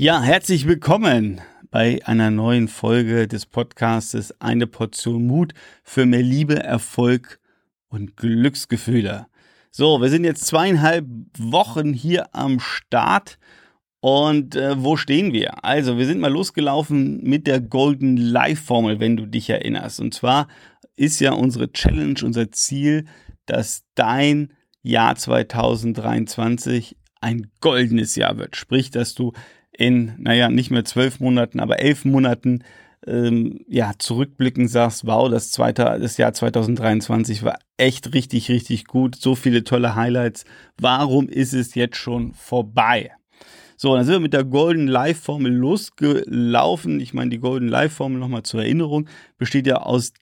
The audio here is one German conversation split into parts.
Ja, herzlich willkommen bei einer neuen Folge des Podcastes Eine Portion Mut für mehr Liebe, Erfolg und Glücksgefühle. So, wir sind jetzt zweieinhalb Wochen hier am Start und äh, wo stehen wir? Also, wir sind mal losgelaufen mit der Golden Life Formel, wenn du dich erinnerst. Und zwar ist ja unsere Challenge, unser Ziel, dass dein Jahr 2023 ein goldenes Jahr wird. Sprich, dass du in, naja, nicht mehr zwölf Monaten, aber elf Monaten ähm, ja, zurückblicken sagst, wow, das, zweite, das Jahr 2023 war echt richtig, richtig gut. So viele tolle Highlights. Warum ist es jetzt schon vorbei? So, dann sind wir mit der Golden Life Formel losgelaufen. Ich meine, die Golden Life Formel nochmal zur Erinnerung besteht ja aus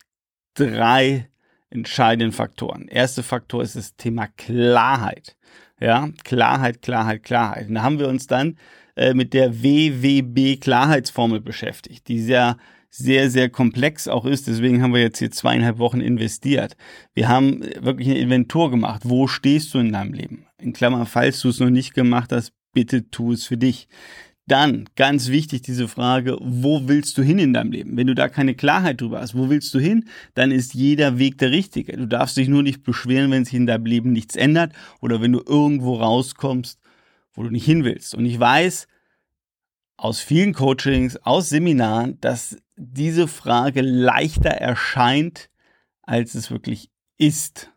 drei entscheidenden Faktoren. Erster Faktor ist das Thema Klarheit. Ja, Klarheit, Klarheit, Klarheit. Und da haben wir uns dann äh, mit der WWB Klarheitsformel beschäftigt, die sehr sehr, sehr komplex auch ist. Deswegen haben wir jetzt hier zweieinhalb Wochen investiert. Wir haben wirklich eine Inventur gemacht. Wo stehst du in deinem Leben? In Klammer, falls du es noch nicht gemacht hast, bitte tu es für dich. Dann, ganz wichtig, diese Frage, wo willst du hin in deinem Leben? Wenn du da keine Klarheit drüber hast, wo willst du hin, dann ist jeder Weg der richtige. Du darfst dich nur nicht beschweren, wenn sich in deinem Leben nichts ändert oder wenn du irgendwo rauskommst, wo du nicht hin willst. Und ich weiß aus vielen Coachings, aus Seminaren, dass diese Frage leichter erscheint, als es wirklich ist.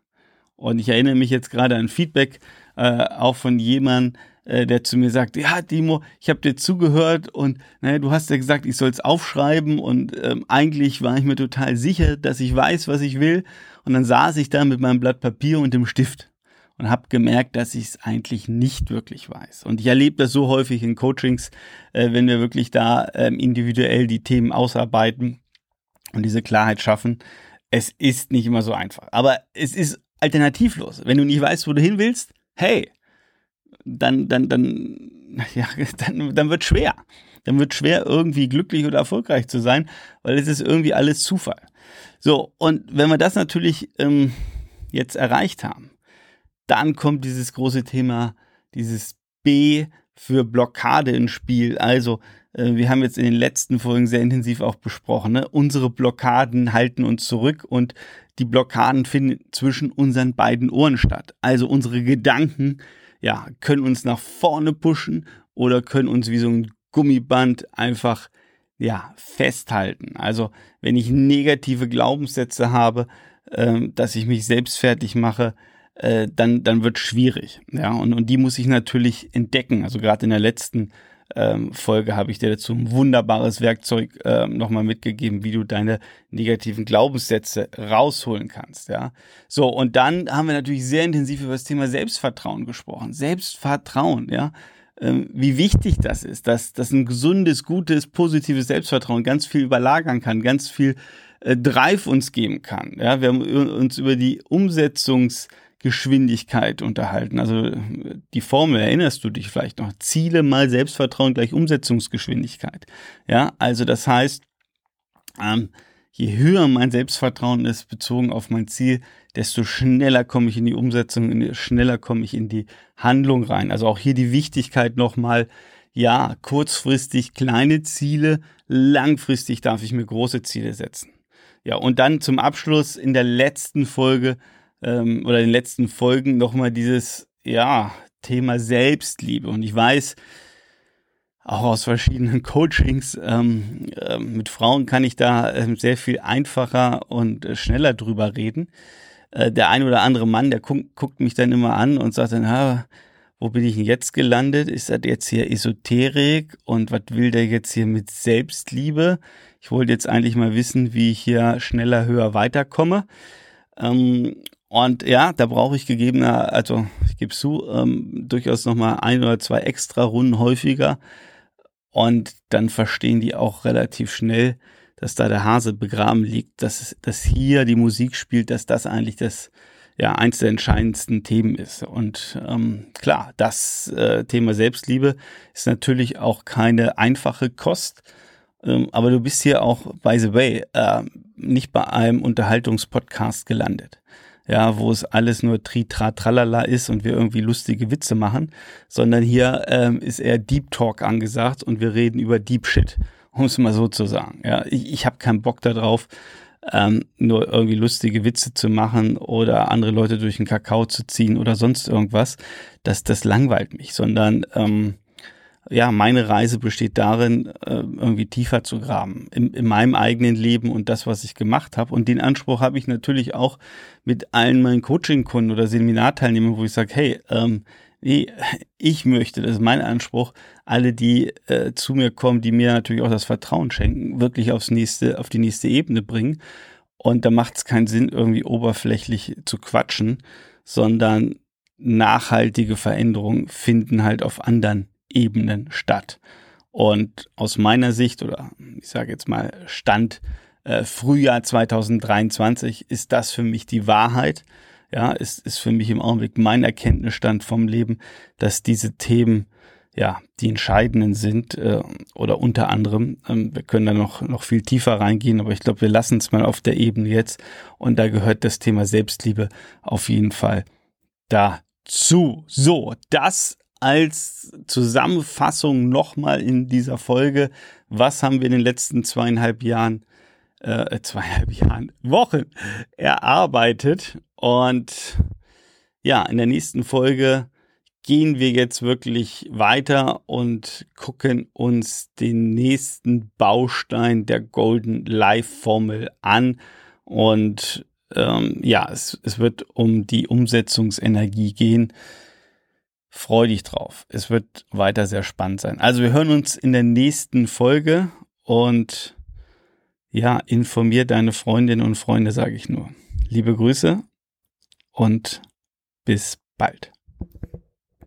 Und ich erinnere mich jetzt gerade an Feedback, äh, auch von jemandem, äh, der zu mir sagt, ja, Timo, ich habe dir zugehört und naja, du hast ja gesagt, ich soll es aufschreiben und ähm, eigentlich war ich mir total sicher, dass ich weiß, was ich will. Und dann saß ich da mit meinem Blatt Papier und dem Stift und habe gemerkt, dass ich es eigentlich nicht wirklich weiß. Und ich erlebe das so häufig in Coachings, äh, wenn wir wirklich da ähm, individuell die Themen ausarbeiten und diese Klarheit schaffen. Es ist nicht immer so einfach, aber es ist alternativlos. Wenn du nicht weißt, wo du hin willst, hey, dann, dann, dann, ja, dann, dann wird schwer. Dann wird schwer, irgendwie glücklich oder erfolgreich zu sein, weil es ist irgendwie alles Zufall. So, und wenn wir das natürlich ähm, jetzt erreicht haben, dann kommt dieses große Thema, dieses B für Blockade ins Spiel. Also, äh, wir haben jetzt in den letzten Folgen sehr intensiv auch besprochen, ne? unsere Blockaden halten uns zurück und die Blockaden finden zwischen unseren beiden Ohren statt. Also unsere Gedanken, ja, können uns nach vorne pushen oder können uns wie so ein Gummiband einfach ja, festhalten. Also wenn ich negative Glaubenssätze habe, äh, dass ich mich selbst fertig mache, äh, dann, dann wird schwierig. Ja, und, und die muss ich natürlich entdecken. Also gerade in der letzten ähm, Folge habe ich dir dazu ein wunderbares Werkzeug äh, nochmal mitgegeben, wie du deine negativen Glaubenssätze rausholen kannst. Ja, so und dann haben wir natürlich sehr intensiv über das Thema Selbstvertrauen gesprochen. Selbstvertrauen, ja, ähm, wie wichtig das ist, dass, dass ein gesundes, gutes, positives Selbstvertrauen ganz viel überlagern kann, ganz viel äh, Drive uns geben kann. Ja, wir haben uns über die Umsetzungs Geschwindigkeit unterhalten. Also die Formel, erinnerst du dich vielleicht noch? Ziele mal Selbstvertrauen gleich Umsetzungsgeschwindigkeit. Ja, also das heißt, ähm, je höher mein Selbstvertrauen ist bezogen auf mein Ziel, desto schneller komme ich in die Umsetzung, schneller komme ich in die Handlung rein. Also auch hier die Wichtigkeit nochmal, ja, kurzfristig kleine Ziele, langfristig darf ich mir große Ziele setzen. Ja, und dann zum Abschluss in der letzten Folge ähm, oder in den letzten Folgen nochmal dieses, ja, Thema Selbstliebe. Und ich weiß, auch aus verschiedenen Coachings ähm, äh, mit Frauen kann ich da äh, sehr viel einfacher und äh, schneller drüber reden. Äh, der ein oder andere Mann, der guckt, guckt mich dann immer an und sagt dann, ha, wo bin ich denn jetzt gelandet? Ist das jetzt hier Esoterik und was will der jetzt hier mit Selbstliebe? Ich wollte jetzt eigentlich mal wissen, wie ich hier schneller, höher weiterkomme. Ähm, und ja, da brauche ich gegebener, also ich gebe zu, ähm, durchaus nochmal ein oder zwei extra Runden häufiger. Und dann verstehen die auch relativ schnell, dass da der Hase begraben liegt, dass, dass hier die Musik spielt, dass das eigentlich das ja eins der entscheidendsten Themen ist. Und ähm, klar, das äh, Thema Selbstliebe ist natürlich auch keine einfache Kost. Ähm, aber du bist hier auch, by the way, äh, nicht bei einem Unterhaltungspodcast gelandet. Ja, wo es alles nur Tritra Tralala ist und wir irgendwie lustige Witze machen, sondern hier ähm, ist eher Deep Talk angesagt und wir reden über Deep Shit, um es mal so zu sagen. Ja, ich, ich habe keinen Bock darauf, ähm, nur irgendwie lustige Witze zu machen oder andere Leute durch den Kakao zu ziehen oder sonst irgendwas. Das, das langweilt mich, sondern ähm, ja, meine Reise besteht darin, äh, irgendwie tiefer zu graben in, in meinem eigenen Leben und das, was ich gemacht habe. Und den Anspruch habe ich natürlich auch mit allen meinen Coaching-Kunden oder Seminarteilnehmern, wo ich sage, hey, ähm, nee, ich möchte, das ist mein Anspruch, alle, die äh, zu mir kommen, die mir natürlich auch das Vertrauen schenken, wirklich aufs nächste, auf die nächste Ebene bringen. Und da macht es keinen Sinn, irgendwie oberflächlich zu quatschen, sondern nachhaltige Veränderungen finden halt auf anderen Ebenen statt. Und aus meiner Sicht, oder ich sage jetzt mal Stand äh, Frühjahr 2023, ist das für mich die Wahrheit. Ja, ist, ist für mich im Augenblick mein Erkenntnisstand vom Leben, dass diese Themen ja, die entscheidenden sind äh, oder unter anderem, ähm, wir können da noch, noch viel tiefer reingehen, aber ich glaube, wir lassen es mal auf der Ebene jetzt und da gehört das Thema Selbstliebe auf jeden Fall dazu. So, das als Zusammenfassung nochmal in dieser Folge. Was haben wir in den letzten zweieinhalb Jahren, äh, zweieinhalb Jahren, Wochen erarbeitet? Und ja, in der nächsten Folge gehen wir jetzt wirklich weiter und gucken uns den nächsten Baustein der Golden Life Formel an. Und ähm, ja, es, es wird um die Umsetzungsenergie gehen. Freu dich drauf. Es wird weiter sehr spannend sein. Also wir hören uns in der nächsten Folge und ja, informier deine Freundinnen und Freunde, sage ich nur. Liebe Grüße und bis bald.